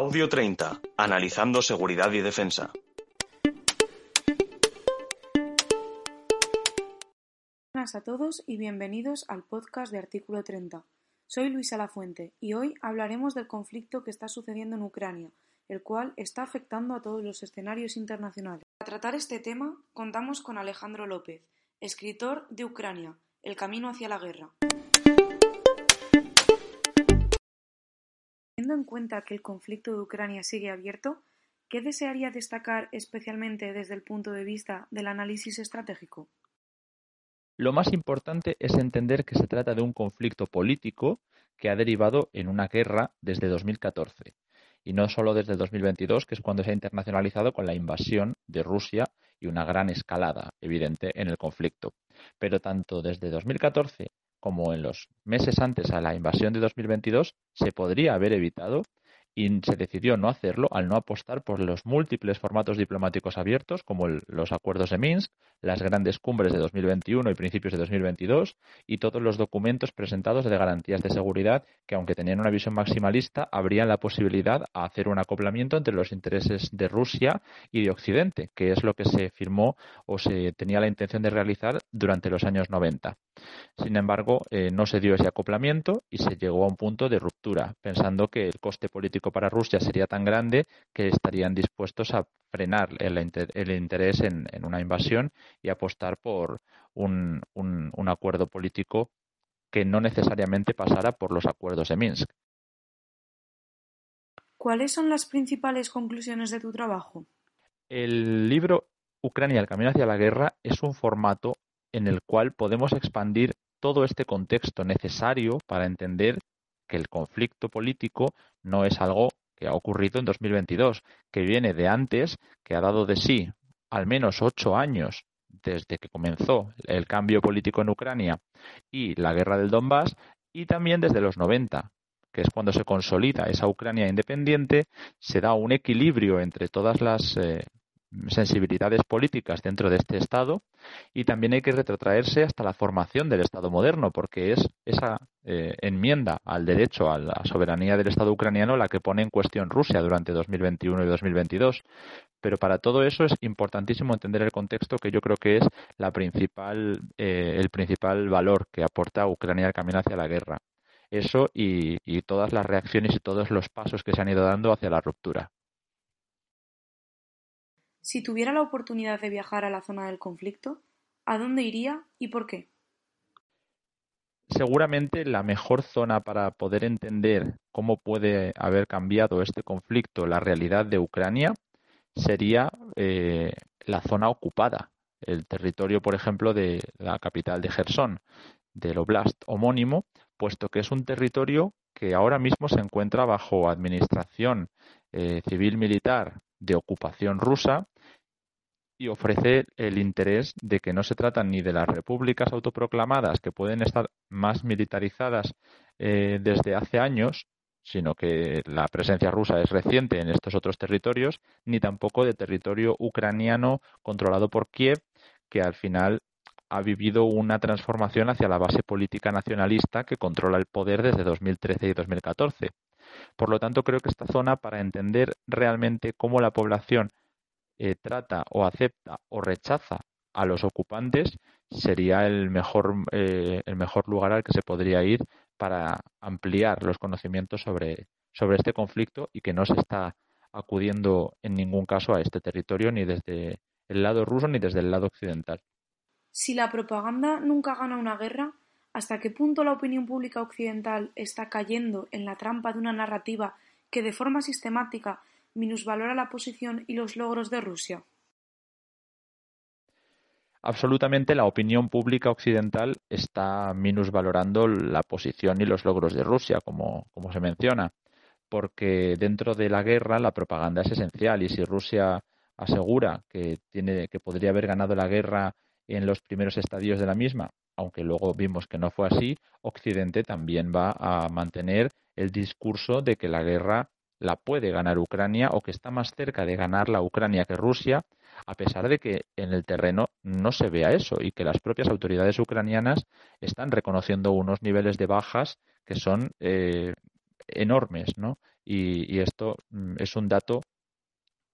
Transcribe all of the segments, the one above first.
Audio 30. Analizando seguridad y defensa. Buenas a todos y bienvenidos al podcast de Artículo 30. Soy Luisa Lafuente y hoy hablaremos del conflicto que está sucediendo en Ucrania, el cual está afectando a todos los escenarios internacionales. Para tratar este tema contamos con Alejandro López, escritor de Ucrania, El camino hacia la guerra. Teniendo en cuenta que el conflicto de Ucrania sigue abierto, ¿qué desearía destacar especialmente desde el punto de vista del análisis estratégico? Lo más importante es entender que se trata de un conflicto político que ha derivado en una guerra desde 2014 y no solo desde 2022, que es cuando se ha internacionalizado con la invasión de Rusia y una gran escalada evidente en el conflicto. Pero tanto desde 2014 como en los meses antes a la invasión de 2022, se podría haber evitado y se decidió no hacerlo al no apostar por los múltiples formatos diplomáticos abiertos, como los acuerdos de Minsk, las grandes cumbres de 2021 y principios de 2022, y todos los documentos presentados de garantías de seguridad que, aunque tenían una visión maximalista, abrían la posibilidad a hacer un acoplamiento entre los intereses de Rusia y de Occidente, que es lo que se firmó o se tenía la intención de realizar durante los años 90. Sin embargo, eh, no se dio ese acoplamiento y se llegó a un punto de ruptura, pensando que el coste político para Rusia sería tan grande que estarían dispuestos a frenar el, interés en, una invasión y apostar por un, un acuerdo político que no necesariamente pasara por los acuerdos de Minsk. ¿Cuáles son las principales conclusiones de tu trabajo? El libro Ucrania, el camino hacia la guerra es un formato en el cual podemos expandir todo este contexto necesario para entender que el conflicto político no es algo que ha ocurrido en 2022, que viene de antes, que ha dado de sí al menos ocho años desde que comenzó el cambio político en Ucrania y la guerra del Donbass, y también desde los 90, que es cuando se consolida esa Ucrania independiente, se da un equilibrio entre todas las eh, sensibilidades políticas dentro de este Estado y también hay que retrotraerse hasta la formación del Estado moderno, porque es esa eh, enmienda al derecho a la soberanía del Estado ucraniano la que pone en cuestión Rusia durante 2021 y 2022. Pero para todo eso es importantísimo entender el contexto que yo creo que es la principal, eh, el principal valor que aporta Ucrania al camino hacia la guerra. Eso y todas las reacciones y todos los pasos que se han ido dando hacia la ruptura. Si tuviera la oportunidad de viajar a la zona del conflicto, ¿a dónde iría y por qué? Seguramente la mejor zona para poder entender cómo puede haber cambiado este conflicto la realidad de Ucrania sería eh, la zona ocupada, el territorio, por ejemplo, de la capital de Gerson, del oblast homónimo, puesto que es un territorio que ahora mismo se encuentra bajo administración eh, civil-militar de ocupación rusa y ofrece el interés de que no se trata ni de las repúblicas autoproclamadas que pueden estar más militarizadas eh, desde hace años, sino que la presencia rusa es reciente en estos otros territorios, ni tampoco de territorio ucraniano controlado por Kiev, que al final ha vivido una transformación hacia la base política nacionalista que controla el poder desde 2013 y 2014. Por lo tanto, creo que esta zona, para entender realmente cómo la población eh, trata o acepta o rechaza a los ocupantes, sería el mejor, eh, el mejor lugar al que se podría ir para ampliar los conocimientos sobre, sobre este conflicto y que no se está acudiendo en ningún caso a este territorio ni desde el lado ruso ni desde el lado occidental. Si la propaganda nunca gana una guerra, ¿Hasta qué punto la opinión pública occidental está cayendo en la trampa de una narrativa que de forma sistemática minusvalora la posición y los logros de Rusia? Absolutamente la opinión pública occidental está minusvalorando la posición y los logros de Rusia, como, como se menciona, porque dentro de la guerra la propaganda es esencial y si Rusia asegura que, tiene, que podría haber ganado la guerra en los primeros estadios de la misma aunque luego vimos que no fue así, Occidente también va a mantener el discurso de que la guerra la puede ganar Ucrania o que está más cerca de ganar la Ucrania que Rusia, a pesar de que en el terreno no se vea eso y que las propias autoridades ucranianas están reconociendo unos niveles de bajas que son eh, enormes, ¿no? Y, esto mm, es un dato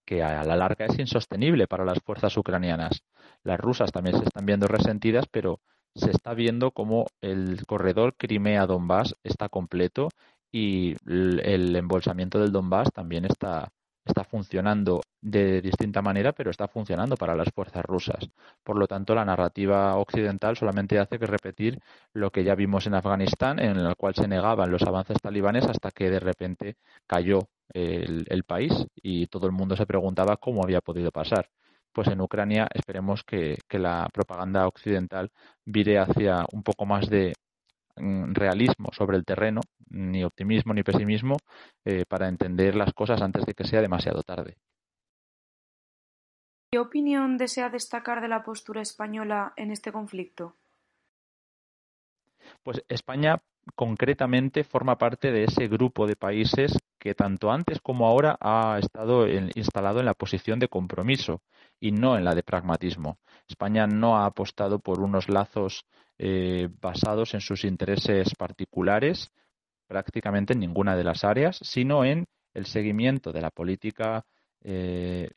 que a la larga es insostenible para las fuerzas ucranianas. Las rusas también se están viendo resentidas, pero se está viendo como el corredor Crimea-Donbass está completo y el embolsamiento del Donbass también está, está funcionando de distinta manera, pero está funcionando para las fuerzas rusas. Por lo tanto, la narrativa occidental solamente hace que repetir lo que ya vimos en Afganistán, en el cual se negaban los avances talibanes hasta que de repente cayó el, país y todo el mundo se preguntaba cómo había podido pasar. Pues en Ucrania esperemos que, que la propaganda occidental vire hacia un poco más de realismo sobre el terreno, ni optimismo ni pesimismo, eh, para entender las cosas antes de que sea demasiado tarde. ¿Qué opinión desea destacar de la postura española en este conflicto? Pues España concretamente forma parte de ese grupo de países que tanto antes como ahora ha estado instalado en la posición de compromiso y no en la de pragmatismo. España no ha apostado por unos lazos eh, basados en sus intereses particulares prácticamente en ninguna de las áreas, sino en el seguimiento de la política eh,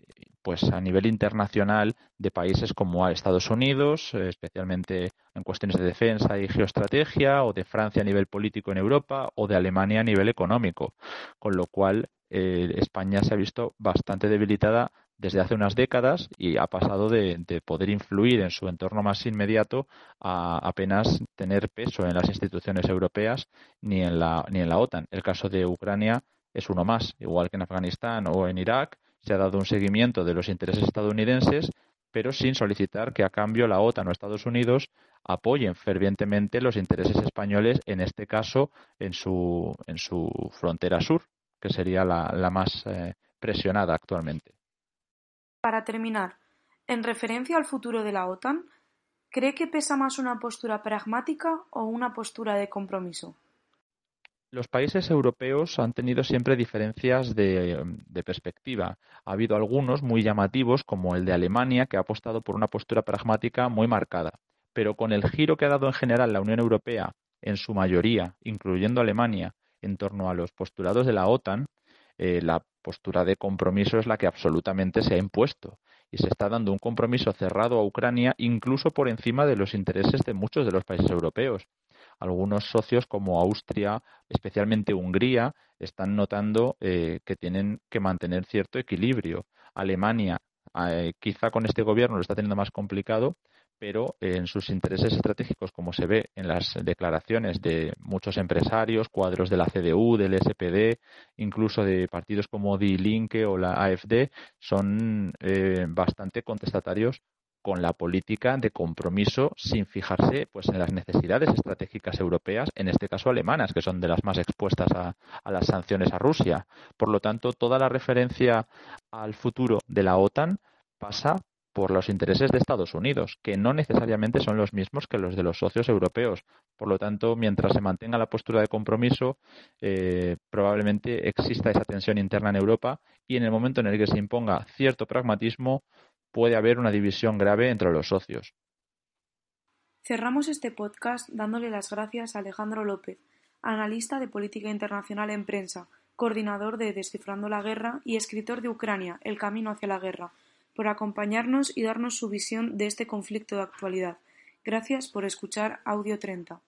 pues a nivel internacional de países como Estados Unidos, especialmente en cuestiones de defensa y geoestrategia, o de Francia a nivel político en Europa, o de Alemania a nivel económico, con lo cual eh, España se ha visto bastante debilitada desde hace unas décadas y ha pasado de, poder influir en su entorno más inmediato a apenas tener peso en las instituciones europeas ni en la, ni en la OTAN. El caso de Ucrania es uno más, igual que en Afganistán o en Irak, se ha dado un seguimiento de los intereses estadounidenses, pero sin solicitar que a cambio la OTAN o Estados Unidos apoyen fervientemente los intereses españoles, en este caso en su, en su frontera sur, que sería la, más eh, presionada actualmente. Para terminar, en referencia al futuro de la OTAN, ¿cree que pesa más una postura pragmática o una postura de compromiso? Los países europeos han tenido siempre diferencias de, perspectiva. Ha habido algunos muy llamativos, como el de Alemania, que ha apostado por una postura pragmática muy marcada. Pero con el giro que ha dado en general la Unión Europea, en su mayoría, incluyendo Alemania, en torno a los postulados de la OTAN, eh, la postura de compromiso es la que absolutamente se ha impuesto y se está dando un compromiso cerrado a Ucrania incluso por encima de los intereses de muchos de los países europeos. Algunos socios como Austria, especialmente Hungría, están notando eh, que tienen que mantener cierto equilibrio. Alemania, eh, quizá con este gobierno lo está teniendo más complicado, pero en sus intereses estratégicos, como se ve en las declaraciones de muchos empresarios, cuadros de la CDU, del SPD, incluso de partidos como Die Linke o la AfD, son eh, bastante contestatarios con la política de compromiso sin fijarse pues en las necesidades estratégicas europeas, en este caso alemanas, que son de las más expuestas a, las sanciones a Rusia. Por lo tanto, toda la referencia al futuro de la OTAN pasa por los intereses de Estados Unidos, que no necesariamente son los mismos que los de los socios europeos. Por lo tanto, mientras se mantenga la postura de compromiso, eh, probablemente exista esa tensión interna en Europa y en el momento en el que se imponga cierto pragmatismo, puede haber una división grave entre los socios. Cerramos este podcast dándole las gracias a Alejandro López, analista de política internacional en prensa, coordinador de Descifrando la Guerra y escritor de Ucrania, El Camino hacia la Guerra, por acompañarnos y darnos su visión de este conflicto de actualidad. Gracias por escuchar Audio 30.